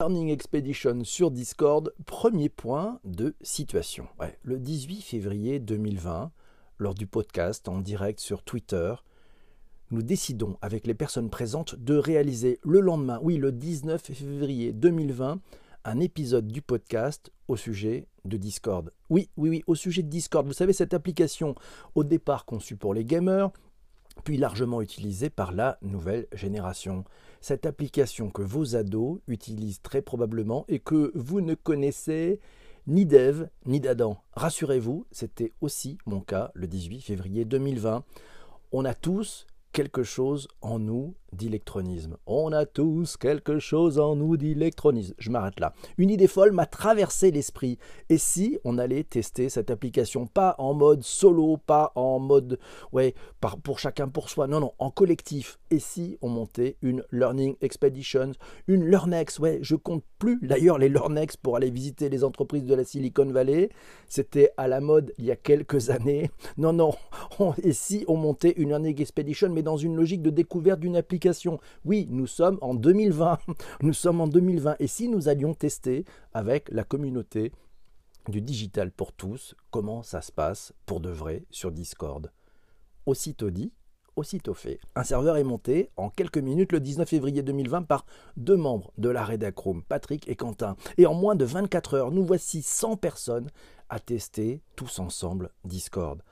Learning Expedition sur Discord, premier point de situation. le 18 février 2020, lors du podcast en direct sur Twitter, nous décidons avec les personnes présentes de réaliser le lendemain, oui le 19 février 2020, un épisode du podcast au sujet de Discord. Oui, oui, oui, au sujet de Discord. Vous savez, cette application au départ conçue pour les gamers, puis largement utilisée par la nouvelle génération. Cette application que vos ados utilisent très probablement et que vous ne connaissez ni d'Eve ni d'Adam. Rassurez-vous, c'était aussi mon cas le 18 février 2020. On a tous quelque chose en nous d'électronisme. On a tous quelque chose en nous d'électronisme. Je m'arrête là. Une idée folle m'a traversé l'esprit. Et si on allait tester cette application, pas en mode solo, pas en mode, ouais, pour chacun pour soi, non, non, en collectif. Et si on montait une Learning Expedition, une Learnex, ouais, je compte plus d'ailleurs les Learnex pour aller visiter les entreprises de la Silicon Valley. C'était à la mode il y a quelques années. Non, non. et si on montait une Learning Expedition, mais dans une logique de découverte d'une application oui, nous sommes en 2020. Nous sommes en 2020. Et si nous allions tester avec la communauté du digital pour tous, comment ça se passe pour de vrai sur Discord? Aussitôt dit, aussitôt fait. Un serveur est monté en quelques minutes le 19 février 2020 par deux membres de la Redacroom, Patrick et Quentin. Et en moins de 24 heures, nous voici 100 personnes à tester tous ensemble Discord.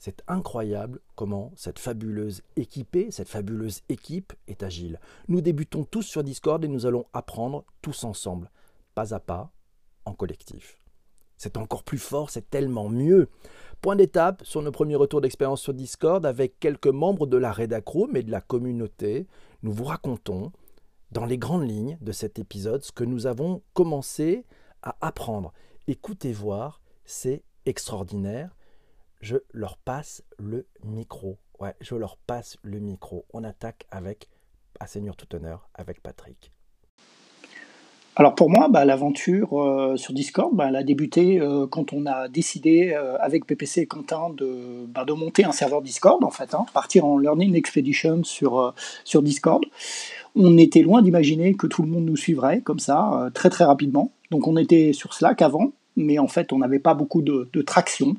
C'est incroyable comment cette fabuleuse équipée, cette fabuleuse équipe est agile. Nous débutons tous sur Discord et nous allons apprendre tous ensemble, pas à pas, en collectif. C'est encore plus fort, c'est tellement mieux. Point d'étape sur nos premiers retours d'expérience sur Discord avec quelques membres de la Redacroom et de la communauté. Nous vous racontons, dans les grandes lignes de cet épisode, ce que nous avons commencé à apprendre. Écoutez voir, c'est extraordinaire je leur passe le micro. Ouais, je leur passe le micro. On attaque avec, à Seigneur tout honneur, avec Patrick. Alors pour moi, bah, l'aventure euh, sur Discord, bah, elle a débuté euh, quand on a décidé euh, avec PPC et Quentin de, bah, de monter un serveur Discord, en fait, hein, partir en Learning Expedition sur, sur Discord. On était loin d'imaginer que tout le monde nous suivrait comme ça, très très rapidement. Donc on était sur Slack avant, mais en fait, on n'avait pas beaucoup de, traction.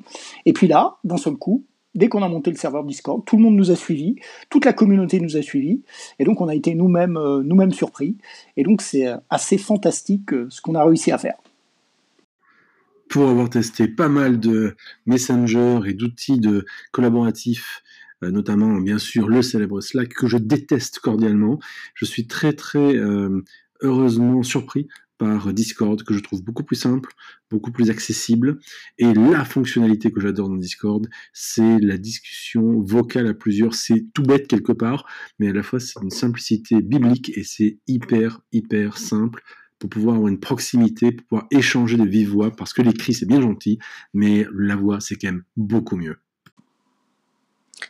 Et puis là, d'un seul coup, dès qu'on a monté le serveur Discord, tout le monde nous a suivis, toute la communauté nous a suivis, et donc on a été nous-mêmes euh, nous-mêmes surpris. Et donc c'est euh, assez fantastique euh, ce qu'on a réussi à faire. Pour avoir testé pas mal de Messenger et d'outils de collaboratifs, notamment bien sûr le célèbre Slack que je déteste cordialement, je suis très très heureusement surpris par Discord que je trouve beaucoup plus simple, beaucoup plus accessible. Et la fonctionnalité que j'adore dans Discord, c'est la discussion vocale à plusieurs. C'est tout bête quelque part, mais à la fois c'est une simplicité biblique et c'est hyper, hyper simple pour pouvoir avoir une proximité, pour pouvoir échanger de vive voix, parce que l'écrit c'est bien gentil, mais la voix c'est quand même beaucoup mieux.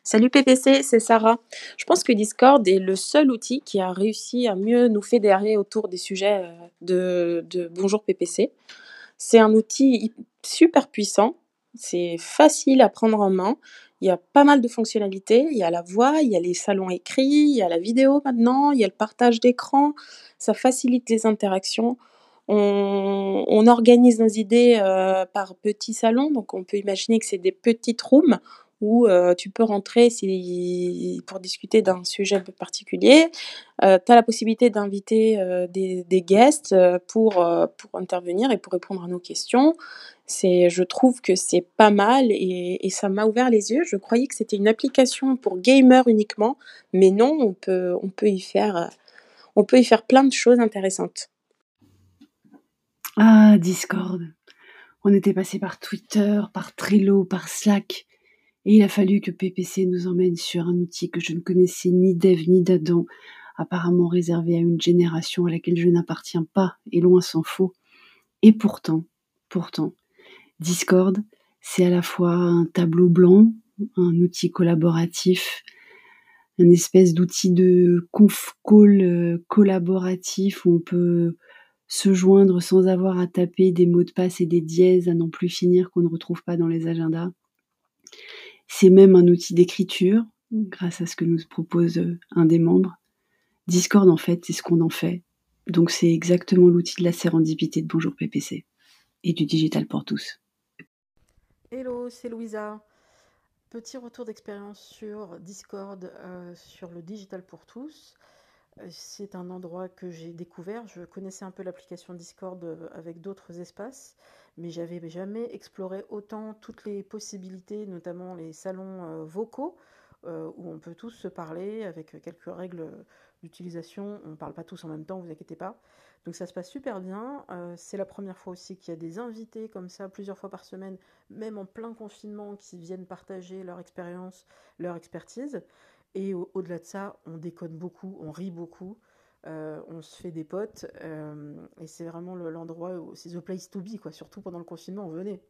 Salut PPC, c'est Sarah. Je pense que Discord est le seul outil qui a réussi à mieux nous fédérer autour des sujets euh, de, Bonjour PPC. C'est un outil super puissant, c'est facile à prendre en main, il y a pas mal de fonctionnalités, il y a la voix, il y a les salons écrits, il y a la vidéo maintenant, il y a le partage d'écran, ça facilite les interactions. On, organise nos idées euh, par petits salons, donc on peut imaginer que c'est des petites rooms où tu peux rentrer pour discuter d'un sujet particulier. tu as la possibilité d'inviter des, des, guests pour, pour intervenir et pour répondre à nos questions. C'est, je trouve que c'est pas mal et, et ça m'a ouvert les yeux. Je croyais que c'était une application pour gamers uniquement, mais non, on peut, on peut, y, faire, on peut y faire plein de choses intéressantes. Ah, Discord. On était passé par Twitter, par Trello, par Slack. Et il a fallu que PPC nous emmène sur un outil que je ne connaissais ni d'Ève ni d'Adam, apparemment réservé à une génération à laquelle je n'appartiens pas, et loin s'en faut. Et pourtant, pourtant, Discord, c'est à la fois un tableau blanc, un outil collaboratif, un espèce d'outil de conf call euh, collaboratif où on peut se joindre sans avoir à taper des mots de passe et des dièses à n'en plus finir qu'on ne retrouve pas dans les agendas. C'est même un outil d'écriture, grâce à ce que nous propose euh, un des membres. Discord, en fait, c'est ce qu'on en fait. Donc c'est exactement l'outil de la sérendipité de Bonjour PPC et du digital pour tous. Hello, c'est Louisa. Petit retour d'expérience sur Discord, euh, sur le digital pour tous. Euh, c'est un endroit que j'ai découvert. Je connaissais un peu l'application Discord avec d'autres espaces, mais j'avais jamais exploré autant toutes les possibilités, notamment les salons vocaux, où on peut tous se parler avec quelques règles d'utilisation. On ne parle pas tous en même temps, vous inquiétez pas. Donc ça se passe super bien. Euh, c'est la première fois aussi qu'il y a des invités comme ça, plusieurs fois par semaine, même en plein confinement, qui viennent partager leur expérience, leur expertise. Et au-delà de ça, on déconne beaucoup, on rit beaucoup. Euh, on se fait des potes euh, et c'est vraiment l'endroit où c'est the place to be quoi. Surtout pendant le confinement, on venait.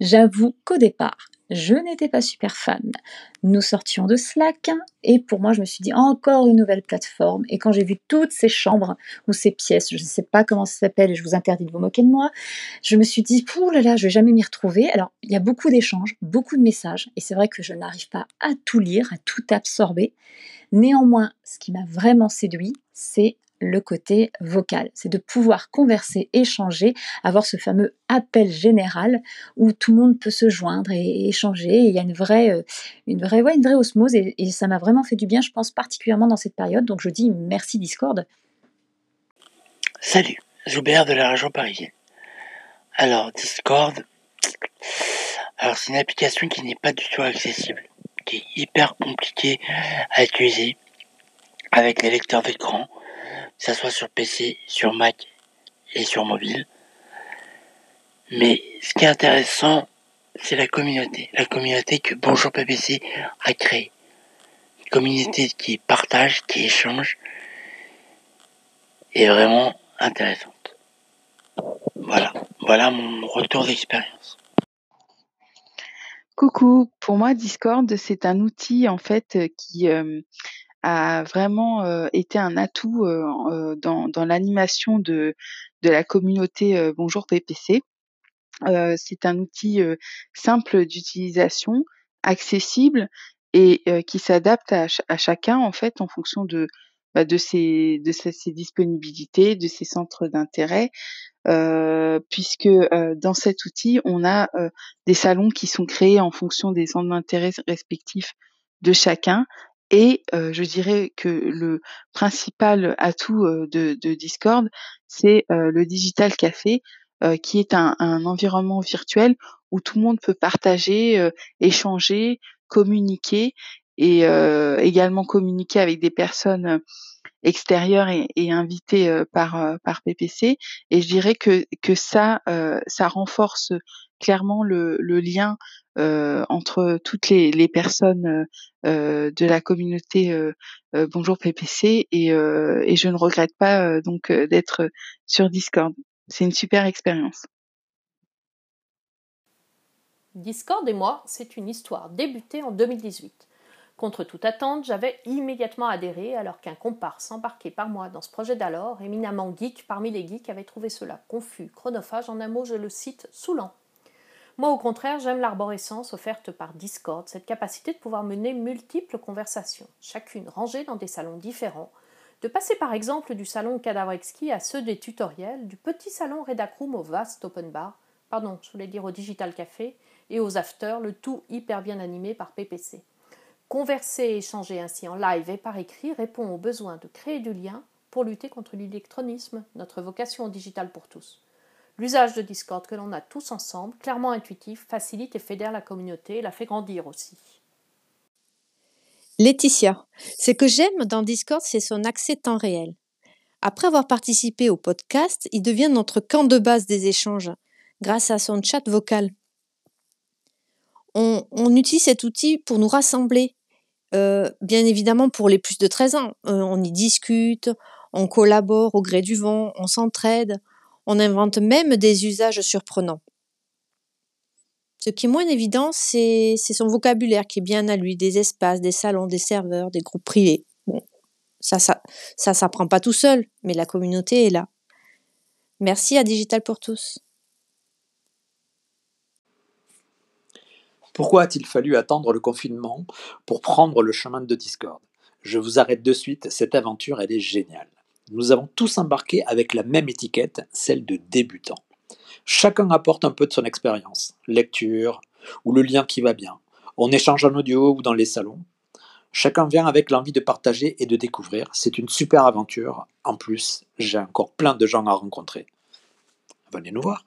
J'avoue qu'au départ, je n'étais pas super fan. Nous sortions de Slack et pour moi, je me suis dit encore une nouvelle plateforme. Et quand j'ai vu toutes ces chambres ou ces pièces, je ne sais pas comment ça s'appelle et je vous interdis de vous moquer de moi, je me suis dit, oh là là, je vais jamais m'y retrouver. Alors, il y a beaucoup d'échanges, beaucoup de messages et c'est vrai que je n'arrive pas à tout lire, à tout absorber. Néanmoins, ce qui m'a vraiment séduit, c'est le côté vocal. C'est de pouvoir converser, échanger, avoir ce fameux appel général où tout le monde peut se joindre et échanger. il y a une vraie, euh, une vraie, une vraie osmose et, ça m'a vraiment fait du bien, je pense, particulièrement dans cette période. Donc je dis merci Discord. Salut, Joubert de la région parisienne. Alors, Discord, alors c'est une application qui n'est pas du tout accessible, qui est hyper compliquée à utiliser avec les lecteurs d'écran ça soit sur PC, sur Mac et sur mobile. Mais ce qui est intéressant, c'est la communauté. La communauté que Bonjour PPC a créée. Une communauté qui partage, qui échange, est vraiment intéressante. Voilà, voilà mon retour d'expérience. Coucou, pour moi Discord c'est un outil en fait qui euh, a vraiment été un atout dans, l'animation de, de la communauté Bonjour PPC. c'est un outil simple d'utilisation, accessible et qui s'adapte à, chacun en fait en fonction de bah, de ses de ses, disponibilités, de ses centres d'intérêt, puisque dans cet outil on a des salons qui sont créés en fonction des centres d'intérêt respectifs de chacun et je dirais que le principal atout de, Discord, c'est le Digital Café, qui est un, environnement virtuel où tout le monde peut partager, échanger, communiquer et également communiquer avec des personnes extérieures et, et invitées par, par PPC. Et je dirais que, que ça, ça renforce clairement le, lien euh, entre toutes les, personnes euh, de la communauté euh, Bonjour PPC et, et, je ne regrette pas donc d'être sur Discord. C'est une super expérience. Discord et moi, c'est une histoire débutée en 2018. Contre toute attente, j'avais immédiatement adhéré alors qu'un comparse embarqué par moi dans ce projet d'alors, éminemment geek parmi les geeks, avait trouvé cela confus, chronophage, en un mot je le cite, saoulant. Moi, au contraire, j'aime l'arborescence offerte par Discord, cette capacité de pouvoir mener multiples conversations, chacune rangée dans des salons différents, de passer par exemple du salon Cadavre Exquis à ceux des tutoriels, du petit salon Redacroom au vaste open bar, pardon, je voulais dire au Digital Café, et aux afters, le tout hyper bien animé par PPC. Converser et échanger ainsi en live et par écrit répond au besoin de créer du lien pour lutter contre l'électronisme, notre vocation au digital pour tous. L'usage de Discord que l'on a tous ensemble, clairement intuitif, facilite et fédère la communauté et la fait grandir aussi. Laetitia, ce que j'aime dans Discord, c'est son accès temps réel. Après avoir participé au podcast, il devient notre camp de base des échanges, grâce à son chat vocal. On, utilise cet outil pour nous rassembler, euh, bien évidemment pour les plus de 13 ans. Euh, on y discute, on collabore au gré du vent, on s'entraide, on invente même des usages surprenants. Ce qui est moins évident, c'est son vocabulaire qui est bien à lui, des espaces, des salons, des serveurs, des groupes privés. Ça, ça, ça s'apprend pas tout seul, mais la communauté est là. Merci à Digital pour tous. Pourquoi a-t-il fallu attendre le confinement pour prendre le chemin de Discord? Je vous arrête de suite, cette aventure, elle est géniale. Nous avons tous embarqué avec la même étiquette, celle de débutant. Chacun apporte un peu de son expérience, lecture ou le lien qui va bien. On échange en audio ou dans les salons. Chacun vient avec l'envie de partager et de découvrir. C'est une super aventure. En plus, j'ai encore plein de gens à rencontrer. Venez nous voir.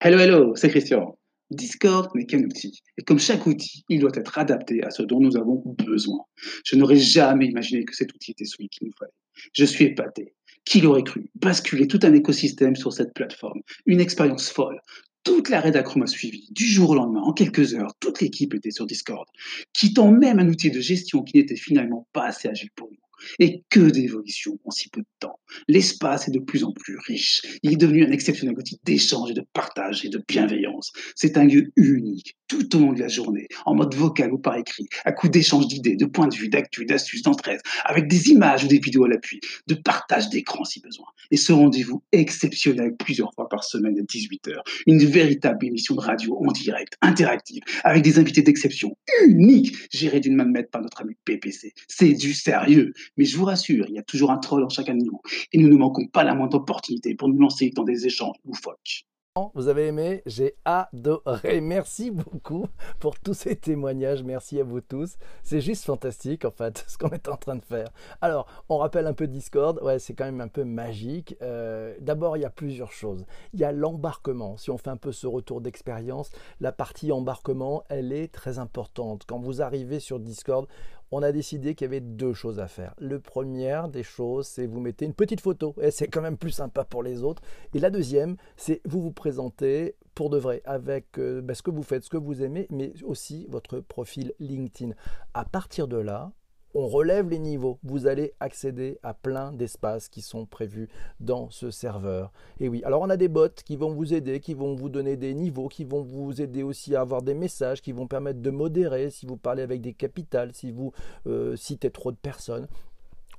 Hello, hello, c'est Christian. Discord n'est qu'un outil. Et comme chaque outil, il doit être adapté à ce dont nous avons besoin. Je n'aurais jamais imaginé que cet outil était celui qu'il nous fallait. Je suis épaté. Qui l'aurait cru Basculer tout un écosystème sur cette plateforme. Une expérience folle. Toute la rédaction m'a suivi. Du jour au lendemain, en quelques heures, toute l'équipe était sur Discord, quittant même un outil de gestion qui n'était finalement pas assez agile pour nous. Et que d'évolution en si peu de temps. L'espace est de plus en plus riche. Il est devenu un exceptionnel outil d'échange et de partage et de bienveillance. C'est un lieu unique, tout au long de la journée, en mode vocal ou par écrit, à coup d'échange d'idées, de points de vue, d'actu, d'astuces, d'entraide, avec des images ou des vidéos à l'appui, de partage d'écran si besoin. Et ce rendez-vous exceptionnel plusieurs fois par semaine à 18h. Une véritable émission de radio en direct, interactive, avec des invités d'exception, uniques, gérés d'une main de maître par notre ami PPC. C'est du sérieux. Mais je vous rassure, il y a toujours un troll en chacun de nous. Et nous ne manquons pas la moindre opportunité pour nous lancer dans des échanges loufoques. Vous avez aimé J'ai adoré. Merci beaucoup pour tous ces témoignages. Merci à vous tous. C'est juste fantastique en fait ce qu'on est en train de faire. Alors, on rappelle un peu Discord. Ouais, c'est quand même un peu magique. Euh, D'abord, il y a plusieurs choses. Il y a l'embarquement. Si on fait un peu ce retour d'expérience, la partie embarquement, elle est très importante. Quand vous arrivez sur Discord, on a décidé qu'il y avait deux choses à faire. Le première des choses, c'est vous mettez une petite photo, c'est quand même plus sympa pour les autres. Et la deuxième, c'est vous vous présentez pour de vrai avec euh, ben, ce que vous faites, ce que vous aimez, mais aussi votre profil LinkedIn. À partir de là, on relève les niveaux. Vous allez accéder à plein d'espaces qui sont prévus dans ce serveur. Et oui, alors on a des bots qui vont vous aider, qui vont vous donner des niveaux, qui vont vous aider aussi à avoir des messages, qui vont permettre de modérer si vous parlez avec des capitales, si vous euh, citez trop de personnes.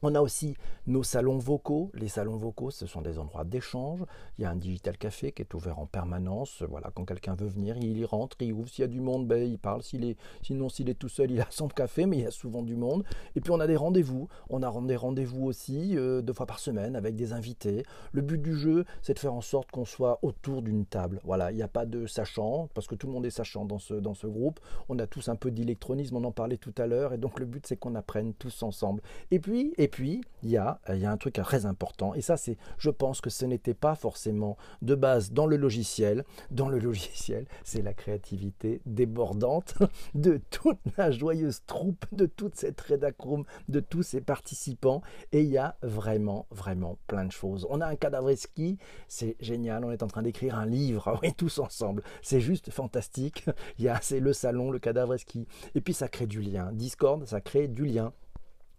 On a aussi nos salons vocaux. Les salons vocaux, ce sont des endroits d'échange. Il y a un digital café qui est ouvert en permanence. Voilà, quand quelqu'un veut venir, il y rentre, il ouvre. S'il y a du monde, ben, il parle. S'il est, sinon, s'il est tout seul, il a son café, mais il y a souvent du monde. Et puis on a des rendez-vous. On a des rendez-vous aussi euh, deux fois par semaine avec des invités. Le but du jeu, c'est de faire en sorte qu'on soit autour d'une table. Voilà, il n'y a pas de sachant, parce que tout le monde est sachant dans ce, dans ce groupe. On a tous un peu d'électronisme, on en parlait tout à l'heure. Et donc le but, c'est qu'on apprenne tous ensemble. Et puis, puis, il y a, il y a un truc très important. Et ça, c'est, je pense que ce n'était pas forcément de base dans le logiciel. Dans le logiciel, c'est la créativité débordante de toute la joyeuse troupe, de toute cette rédacroom, de tous ces participants. Et il y a vraiment, vraiment plein de choses. On a un cadavreski, c'est génial. On est en train d'écrire un livre, tous ensemble. C'est juste fantastique. Il y a, c'est le salon, le cadavreski. Et puis ça crée du lien. Discord, ça crée du lien.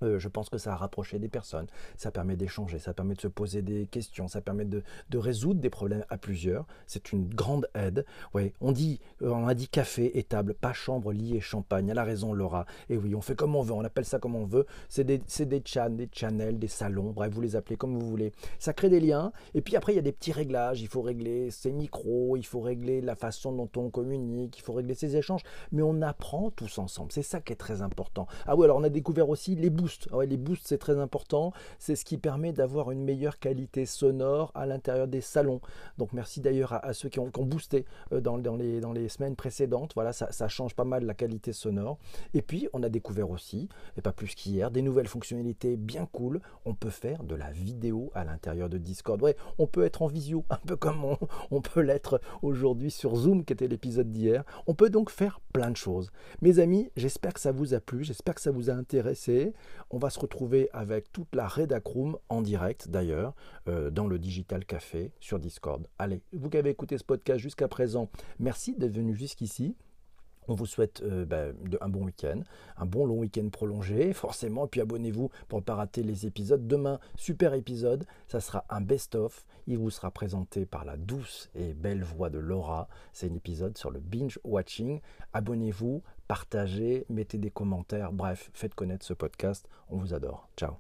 Euh, je pense que ça a rapproché des personnes, ça permet d'échanger, ça permet de se poser des questions, ça permet de, résoudre des problèmes à plusieurs. C'est une grande aide. Ouais, on dit, euh, on a dit café et table, pas chambre, lit et champagne. Elle a raison, Laura. Et oui, on fait comme on veut, on appelle ça comme on veut. C'est des, des des channels, des salons, bref, vous les appelez comme vous voulez. Ça crée des liens. Et puis après, il y a des petits réglages. Il faut régler ses micros, il faut régler la façon dont on communique, il faut régler ses échanges. Mais on apprend tous ensemble. C'est ça qui est très important. Ah oui, alors on a découvert aussi les ah les boosts, c'est très important. C'est ce qui permet d'avoir une meilleure qualité sonore à l'intérieur des salons. Donc merci d'ailleurs à, ceux qui ont, boosté euh, dans, les, semaines précédentes. Voilà, ça, change pas mal la qualité sonore. Et puis, on a découvert aussi, et pas plus qu'hier, des nouvelles fonctionnalités bien cool. On peut faire de la vidéo à l'intérieur de Discord. On peut être en visio, un peu comme on peut l'être aujourd'hui sur Zoom, qui était l'épisode d'hier. On peut donc faire plein de choses. Mes amis, j'espère que ça vous a plu, j'espère que ça vous a intéressé. On va se retrouver avec toute la Redacroom en direct d'ailleurs euh, dans le Digital Café sur Discord. Allez, vous qui avez écouté ce podcast jusqu'à présent, merci d'être venu jusqu'ici. On vous souhaite euh, ben, un bon week-end, un bon long week-end prolongé, forcément. Puis abonnez-vous pour ne pas rater les épisodes. Demain, super épisode, ça sera un best-of. Il vous sera présenté par la douce et belle voix de Laura. C'est un épisode sur le binge watching. Abonnez-vous, partagez, mettez des commentaires. Bref, faites connaître ce podcast. On vous adore. Ciao.